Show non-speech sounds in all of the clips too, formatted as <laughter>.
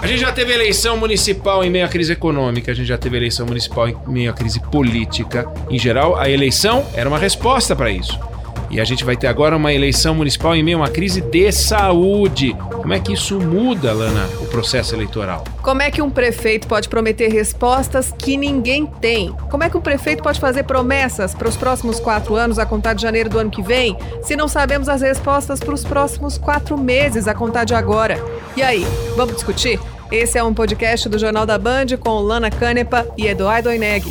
A gente já teve eleição municipal em meio à crise econômica, a gente já teve eleição municipal em meio à crise política. Em geral, a eleição era uma resposta para isso. E a gente vai ter agora uma eleição municipal em meio a uma crise de saúde. Como é que isso muda, Lana, o processo eleitoral? Como é que um prefeito pode prometer respostas que ninguém tem? Como é que um prefeito pode fazer promessas para os próximos quatro anos, a contar de janeiro do ano que vem, se não sabemos as respostas para os próximos quatro meses, a contar de agora? E aí, vamos discutir? Esse é um podcast do Jornal da Band com Lana Canepa e Eduardo Oineg.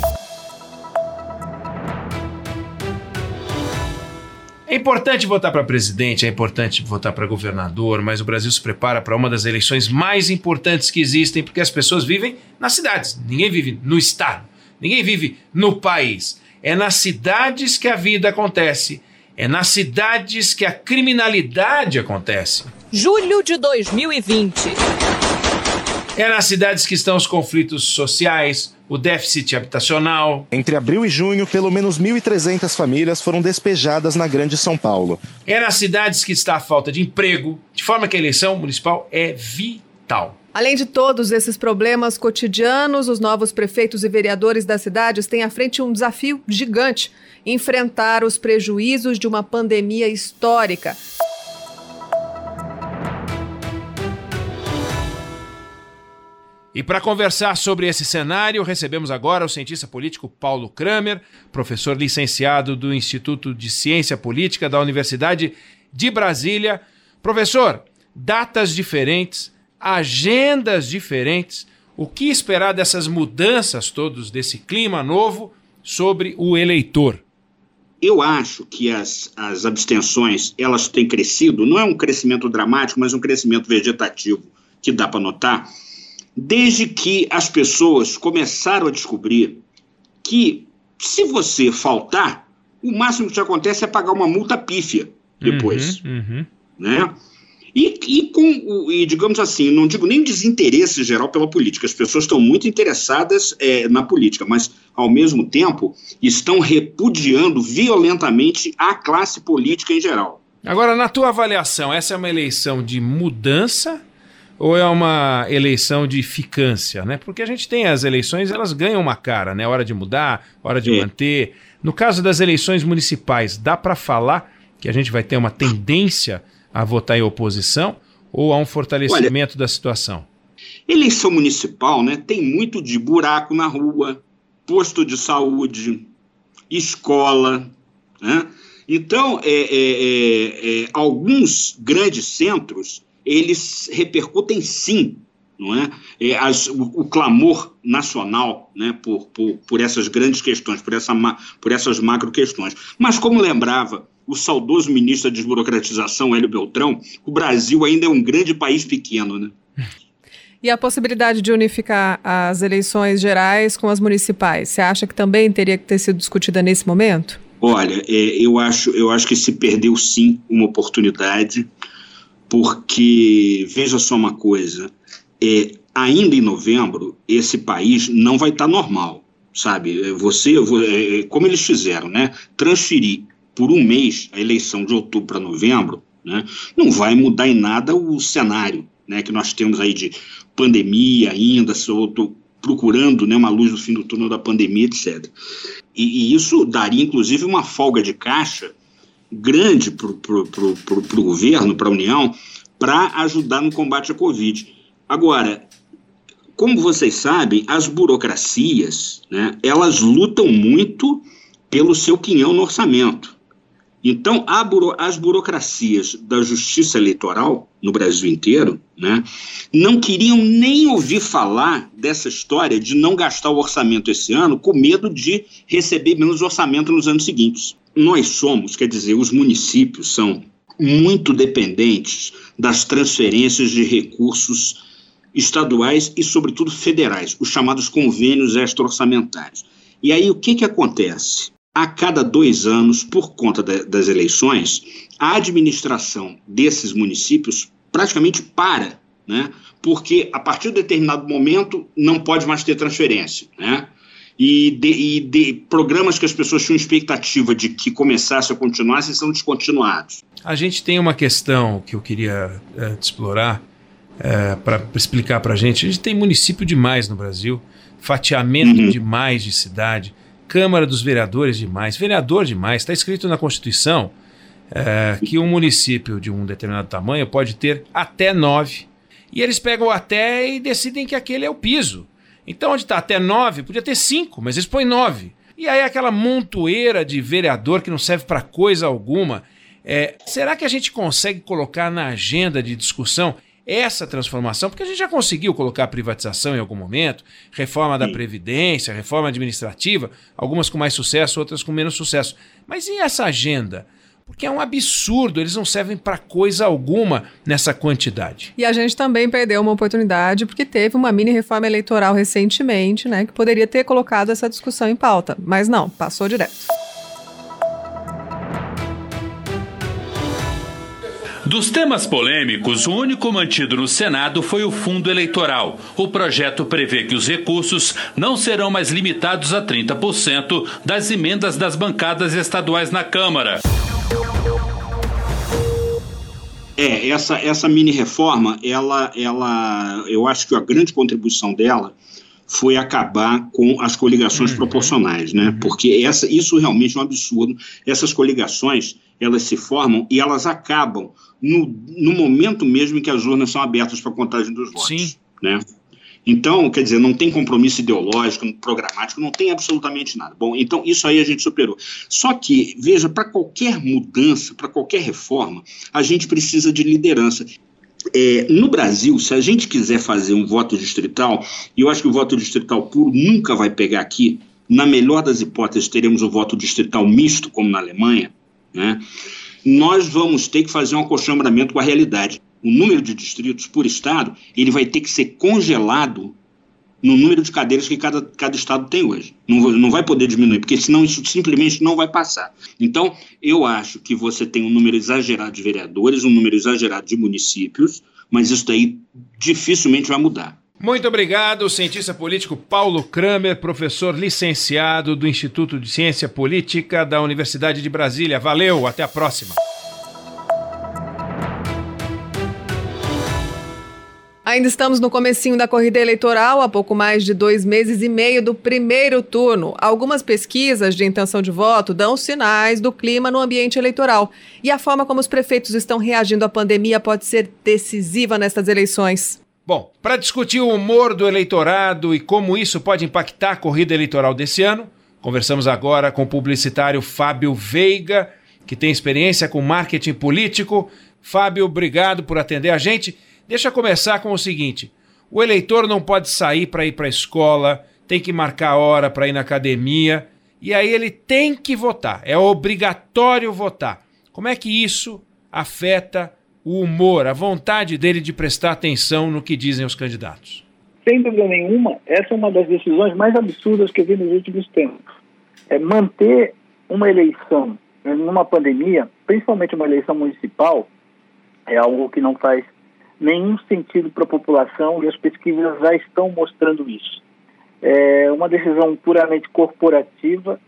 É importante votar para presidente, é importante votar para governador, mas o Brasil se prepara para uma das eleições mais importantes que existem, porque as pessoas vivem nas cidades. Ninguém vive no estado, ninguém vive no país. É nas cidades que a vida acontece, é nas cidades que a criminalidade acontece. Julho de 2020. É nas cidades que estão os conflitos sociais, o déficit habitacional. Entre abril e junho, pelo menos 1.300 famílias foram despejadas na Grande São Paulo. É nas cidades que está a falta de emprego, de forma que a eleição municipal é vital. Além de todos esses problemas cotidianos, os novos prefeitos e vereadores das cidades têm à frente um desafio gigante: enfrentar os prejuízos de uma pandemia histórica. E para conversar sobre esse cenário, recebemos agora o cientista político Paulo Kramer, professor licenciado do Instituto de Ciência Política da Universidade de Brasília. Professor, datas diferentes, agendas diferentes, o que esperar dessas mudanças todos, desse clima novo sobre o eleitor? Eu acho que as, as abstenções elas têm crescido, não é um crescimento dramático, mas um crescimento vegetativo que dá para notar desde que as pessoas começaram a descobrir que se você faltar, o máximo que te acontece é pagar uma multa pífia depois. Uhum, uhum. Né? E, e, com, e, digamos assim, não digo nem desinteresse geral pela política, as pessoas estão muito interessadas é, na política, mas, ao mesmo tempo, estão repudiando violentamente a classe política em geral. Agora, na tua avaliação, essa é uma eleição de mudança ou é uma eleição de ficância, né? Porque a gente tem as eleições, elas ganham uma cara, né? Hora de mudar, hora de manter. No caso das eleições municipais, dá para falar que a gente vai ter uma tendência a votar em oposição ou há um fortalecimento Olha, da situação? Eleição municipal, né? Tem muito de buraco na rua, posto de saúde, escola, né? Então, é, é, é, é alguns grandes centros eles repercutem sim não é? é as, o, o, clamor nacional né, por, por, por, essas grandes questões, por, essa, por essas macro questões. Mas, como lembrava o saudoso ministro da Desburocratização, Hélio Beltrão, o Brasil ainda é um grande país pequeno. Né? <laughs> E a possibilidade de unificar as eleições gerais com as municipais, você acha que também teria que ter sido discutida nesse momento? Olha, é, eu, acho, eu acho que se perdeu sim uma oportunidade porque veja só uma coisa, é, ainda em novembro esse país não vai estar tá normal, sabe? É, você, é, como eles fizeram, né? Transferir por um mês a eleição de outubro para novembro, né? Não vai mudar em nada o cenário, né? Que nós temos aí de pandemia ainda, se eu estou procurando, né? Uma luz no fim do túnel da pandemia, etc. E, e isso daria, inclusive, uma folga de caixa grande para o governo, para a União, para ajudar no combate à Covid. Agora, como vocês sabem, as burocracias, né, elas lutam muito pelo seu quinhão no orçamento. Então, buro, as burocracias da justiça eleitoral no Brasil inteiro né, não queriam nem ouvir falar dessa história de não gastar o orçamento esse ano com medo de receber menos orçamento nos anos seguintes nós somos, quer dizer, os municípios são muito dependentes das transferências de recursos estaduais e, sobretudo, federais, os chamados convênios extra-orçamentários. E aí o que, que acontece? A cada dois anos, por conta de, das eleições, a administração desses municípios praticamente para, né? porque a partir de determinado momento não pode mais ter transferência. Né? E de, e de, programas que as pessoas tinham expectativa de que começassem a continuassem são descontinuados. A gente tem uma questão que eu queria é, explorar, é, para explicar para a gente. A gente tem município demais no Brasil, fatiamento uhum. demais de cidade, Câmara dos Vereadores demais, vereador demais. Está escrito na Constituição é, que um município de um determinado tamanho pode ter até nove. E eles pegam até e decidem que aquele é o piso. Então, onde está até nove, podia ter cinco, mas eles põem nove. E aí aquela montoeira de vereador que não serve para coisa alguma. É, será que a gente consegue colocar na agenda de discussão essa transformação? Porque a gente já conseguiu colocar a privatização em algum momento, reforma da Previdência, reforma administrativa, algumas com mais sucesso, outras com menos sucesso. Mas e essa agenda? Porque é um absurdo, eles não servem para coisa alguma nessa quantidade. E a gente também perdeu uma oportunidade porque teve uma mini reforma eleitoral recentemente, né, que poderia ter colocado essa discussão em pauta, mas não, passou direto. Dos temas polêmicos, o único mantido no Senado foi o fundo eleitoral. O projeto prevê que os recursos não serão mais limitados a 30% das emendas das bancadas estaduais na Câmara. É, essa, essa mini reforma, ela, ela, eu acho que a grande contribuição dela foi acabar com as coligações uhum. proporcionais, né? Porque essa, isso realmente é um absurdo. Essas coligações, elas se formam e elas acabam no, no momento mesmo em que as urnas são abertas para a contagem dos votos. Sim. Né? Então, quer dizer, não tem compromisso ideológico, programático, não tem absolutamente nada. Bom, então isso aí a gente superou. Só que, veja, para qualquer mudança, para qualquer reforma, a gente precisa de liderança. É, no Brasil, se a gente quiser fazer um voto distrital, e eu acho que o voto distrital puro nunca vai pegar aqui, na melhor das hipóteses, teremos o voto distrital misto, como na Alemanha, né? nós vamos ter que fazer um acostumamento com a realidade o número de distritos por estado, ele vai ter que ser congelado no número de cadeiras que cada, cada estado tem hoje. Não, não vai poder diminuir, porque senão isso simplesmente não vai passar. Então, eu acho que você tem um número exagerado de vereadores, um número exagerado de municípios, mas isso daí dificilmente vai mudar. Muito obrigado, cientista político Paulo Kramer, professor licenciado do Instituto de Ciência Política da Universidade de Brasília. Valeu, até a próxima. Ainda estamos no comecinho da corrida eleitoral, há pouco mais de dois meses e meio do primeiro turno. Algumas pesquisas de intenção de voto dão sinais do clima no ambiente eleitoral. E a forma como os prefeitos estão reagindo à pandemia pode ser decisiva nestas eleições. Bom, para discutir o humor do eleitorado e como isso pode impactar a corrida eleitoral desse ano, conversamos agora com o publicitário Fábio Veiga, que tem experiência com marketing político. Fábio, obrigado por atender a gente. Deixa eu começar com o seguinte: o eleitor não pode sair para ir para a escola, tem que marcar hora para ir na academia, e aí ele tem que votar, é obrigatório votar. Como é que isso afeta o humor, a vontade dele de prestar atenção no que dizem os candidatos? Sem dúvida nenhuma, essa é uma das decisões mais absurdas que eu vi nos últimos tempos. É manter uma eleição né, numa pandemia, principalmente uma eleição municipal, é algo que não faz nenhum sentido para a população e as pesquisas já estão mostrando isso. É uma decisão puramente corporativa,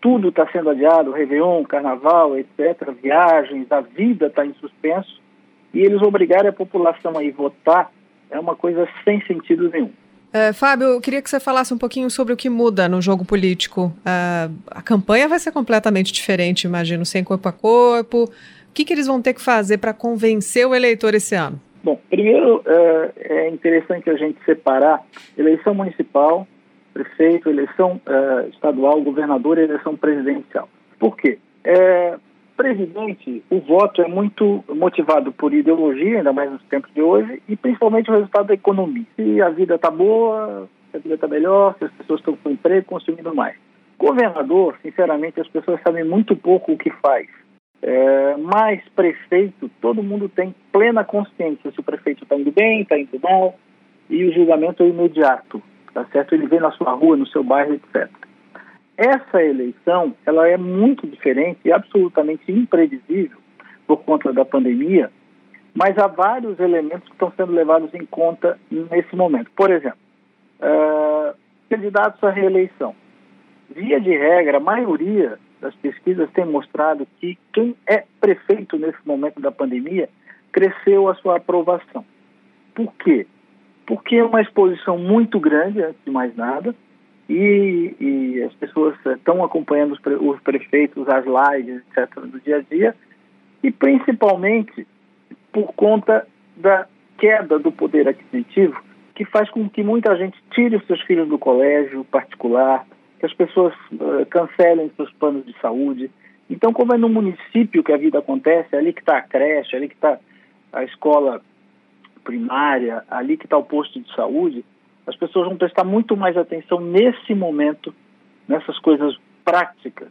tudo está sendo adiado, Réveillon, Carnaval, etc., viagens, a vida está em suspenso, e eles obrigarem a população a ir votar é uma coisa sem sentido nenhum. É, Fábio, eu queria que você falasse um pouquinho sobre o que muda no jogo político. É, a campanha vai ser completamente diferente, imagino, sem corpo a corpo. O que, que eles vão ter que fazer para convencer o eleitor esse ano? Bom, primeiro é, é interessante a gente separar eleição municipal, prefeito, eleição é, estadual, governador e eleição presidencial. Por quê? É, presidente, o voto é muito motivado por ideologia, ainda mais nos tempos de hoje, e principalmente o resultado da economia. Se a vida está boa, se a vida está melhor, se as pessoas estão com emprego, consumindo mais. Governador, sinceramente, as pessoas sabem muito pouco o que faz. É, mas prefeito, todo mundo tem plena consciência se o prefeito está indo bem, está indo mal, e o julgamento é imediato, tá certo? Ele vem na sua rua, no seu bairro, etc. Essa eleição, ela é muito diferente e absolutamente imprevisível por conta da pandemia, mas há vários elementos que estão sendo levados em conta nesse momento. Por exemplo, uh, candidatos à reeleição. Via de regra, a maioria das pesquisas têm mostrado que quem é prefeito nesse momento da pandemia cresceu a sua aprovação. Por quê? Porque é uma exposição muito grande, antes de mais nada, e, e as pessoas estão acompanhando os, pre, os prefeitos, as lives, etc., do dia a dia, e principalmente por conta da queda do poder aquisitivo, que faz com que muita gente tire os seus filhos do colégio particular, que as pessoas uh, cancelem seus planos de saúde. Então, como é no município que a vida acontece, é ali que está a creche, é ali que está a escola primária, ali que está o posto de saúde, as pessoas vão prestar muito mais atenção nesse momento, nessas coisas práticas,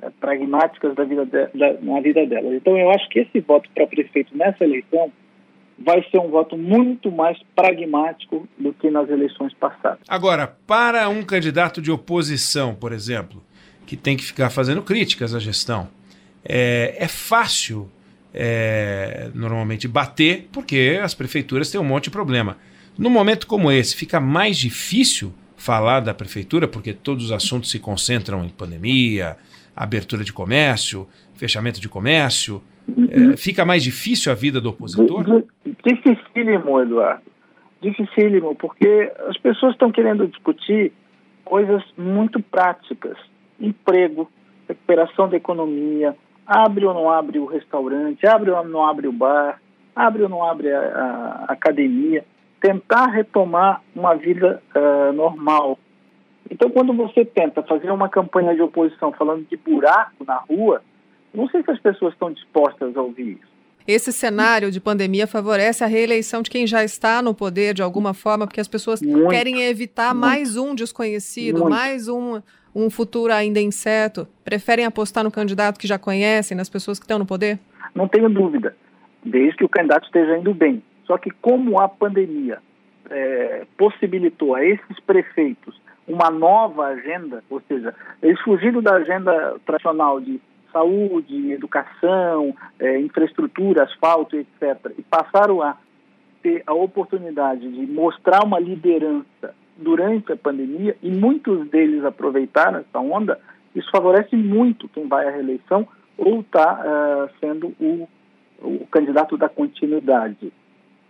é, pragmáticas da vida de, da, na vida delas. Então, eu acho que esse voto para prefeito nessa eleição vai ser um voto muito mais pragmático do que nas eleições passadas. Agora, para um candidato de oposição, por exemplo, que tem que ficar fazendo críticas à gestão, é, é fácil é, normalmente bater, porque as prefeituras têm um monte de problema. Num momento como esse, fica mais difícil falar da prefeitura, porque todos os assuntos se concentram em pandemia, abertura de comércio, fechamento de comércio. É, fica mais difícil a vida do opositor? Dificílimo, Eduardo. Dificílimo, porque as pessoas estão querendo discutir coisas muito práticas: emprego, recuperação da economia, abre ou não abre o restaurante, abre ou não abre o bar, abre ou não abre a, a academia tentar retomar uma vida uh, normal. Então, quando você tenta fazer uma campanha de oposição falando de buraco na rua, não sei se as pessoas estão dispostas a ouvir isso. Esse cenário de pandemia favorece a reeleição de quem já está no poder de alguma forma, porque as pessoas muito, querem evitar muito, mais um desconhecido, muito. mais um, um futuro ainda incerto. Preferem apostar no candidato que já conhecem, nas pessoas que estão no poder? Não tenho dúvida, desde que o candidato esteja indo bem. Só que como a pandemia é, possibilitou a esses prefeitos uma nova agenda, ou seja, eles fugiram da agenda tradicional de saúde, educação, é, infraestrutura, asfalto, etc., e passaram a ter a oportunidade de mostrar uma liderança durante a pandemia, e muitos deles aproveitaram essa onda, isso favorece muito quem vai à reeleição ou está uh, é, sendo o, o candidato da continuidade.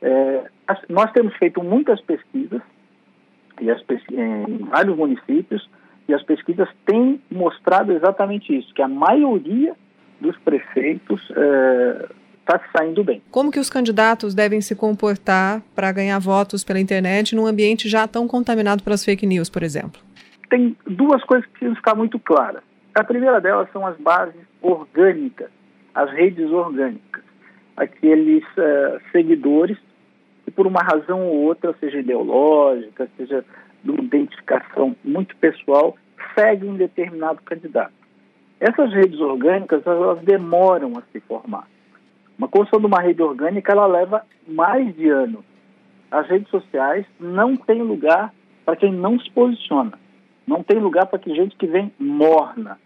É, nós temos feito muitas pesquisas as, em vários municípios e as pesquisas têm mostrado exatamente isso, que a maioria dos prefeitos está é, saindo bem. Como que os candidatos devem se comportar para ganhar votos pela internet num ambiente já tão contaminado pelas fake news, por exemplo? Tem duas coisas que precisam ficar muito claras. A primeira delas são as bases orgânicas, as redes orgânicas. Aqueles uh, seguidores que por uma razão ou outra, seja ideológica, seja de uma identificação muito pessoal, seguem determinado candidato. Essas redes orgânicas, elas demoram a se formar. Uma construção de uma rede orgânica, ela leva mais de anos. As redes sociais não têm lugar para quem não se posiciona. Não tem lugar para que gente que vem morna.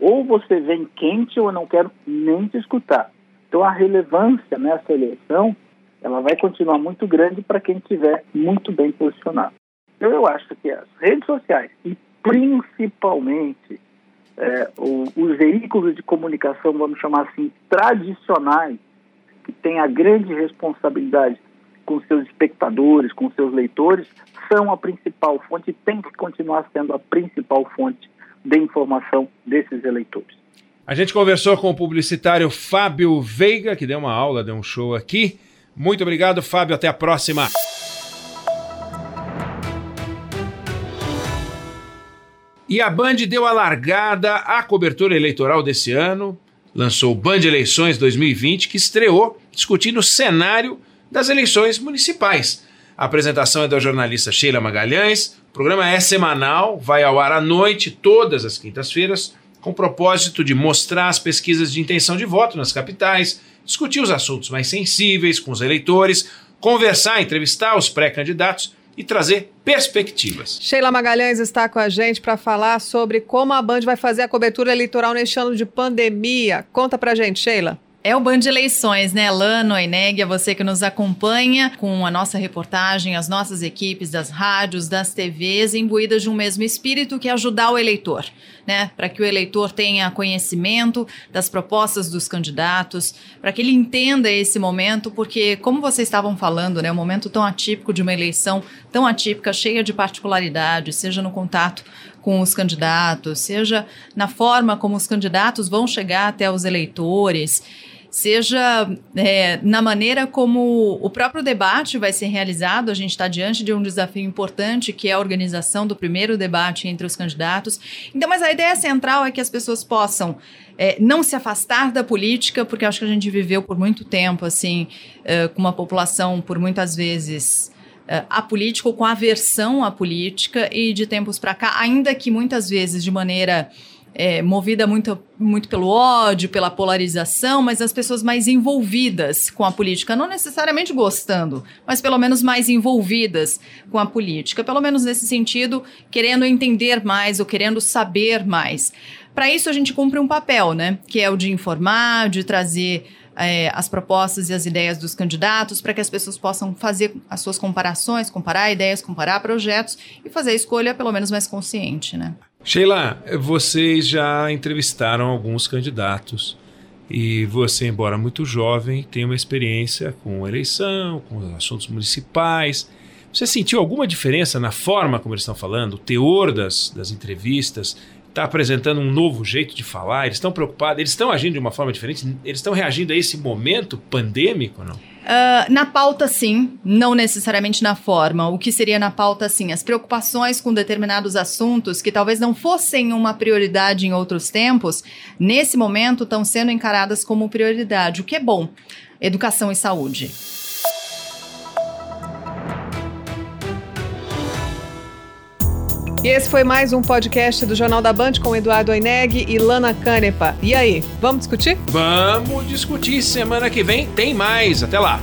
Ou você vem quente ou eu não quero nem te escutar. Então a relevância nessa eleição ela vai continuar muito grande para quem estiver muito bem posicionado. Então, eu acho que as redes sociais e principalmente é, o, os veículos de comunicação, vamos chamar assim, tradicionais, que têm a grande responsabilidade com seus espectadores, com seus leitores, são a principal fonte e tem que continuar sendo a principal fonte de informação desses eleitores. A gente conversou com o publicitário Fábio Veiga, que deu uma aula, deu um show aqui. Muito obrigado, Fábio. Até a próxima. E a Band deu a largada à cobertura eleitoral desse ano, lançou o Band Eleições 2020, que estreou discutindo o cenário das eleições municipais. A apresentação é da jornalista Sheila Magalhães. O programa é semanal, vai ao ar à noite, todas as quintas-feiras, com o propósito de mostrar as pesquisas de intenção de voto nas capitais, discutir os assuntos mais sensíveis com os eleitores, conversar, entrevistar os pré-candidatos e trazer perspectivas. Sheila Magalhães está com a gente para falar sobre como a Band vai fazer a cobertura eleitoral neste ano de pandemia. Conta pra gente, Sheila. É o Band de Eleições, né? Lano, Eneg, é você que nos acompanha com a nossa reportagem, as nossas equipes das rádios, das TVs, imbuídas de um mesmo espírito que é ajudar o eleitor, né? Para que o eleitor tenha conhecimento das propostas dos candidatos, para que ele entenda esse momento, porque, como vocês estavam falando, né? Um momento tão atípico de uma eleição, tão atípica, cheia de particularidades, seja no contato com os candidatos, seja na forma como os candidatos vão chegar até os eleitores seja é, na maneira como o próprio debate vai ser realizado. A gente está diante de um desafio importante, que é a organização do primeiro debate entre os candidatos. Então, mas a ideia central é que as pessoas possam é, não se afastar da política, porque acho que a gente viveu por muito tempo, assim, é, com uma população, por muitas vezes, é, apolítica ou com aversão à política, e de tempos para cá, ainda que muitas vezes de maneira é, movida muito, muito pelo ódio, pela polarização, mas as pessoas mais envolvidas com a política, não necessariamente gostando, mas pelo menos mais envolvidas com a política, pelo menos nesse sentido, querendo entender mais ou querendo saber mais. Para isso a gente cumpre um papel, né? Que é o de informar, de trazer é, as propostas e as ideias dos candidatos para que as pessoas possam fazer as suas comparações, comparar ideias, comparar projetos e fazer a escolha pelo menos mais consciente, né? Sheila, vocês já entrevistaram alguns candidatos e você, embora muito jovem, tem uma experiência com eleição, com assuntos municipais. Você sentiu alguma diferença na forma como eles estão falando, o teor das, das entrevistas? Está apresentando um novo jeito de falar? Eles estão preocupados? Eles estão agindo de uma forma diferente? Eles estão reagindo a esse momento pandêmico, não? Uh, na pauta, sim, não necessariamente na forma. O que seria na pauta, sim? As preocupações com determinados assuntos que talvez não fossem uma prioridade em outros tempos, nesse momento estão sendo encaradas como prioridade, o que é bom. Educação e saúde. E esse foi mais um podcast do Jornal da Band com Eduardo Oineg e Lana Canepa. E aí, vamos discutir? Vamos discutir. Semana que vem tem mais. Até lá.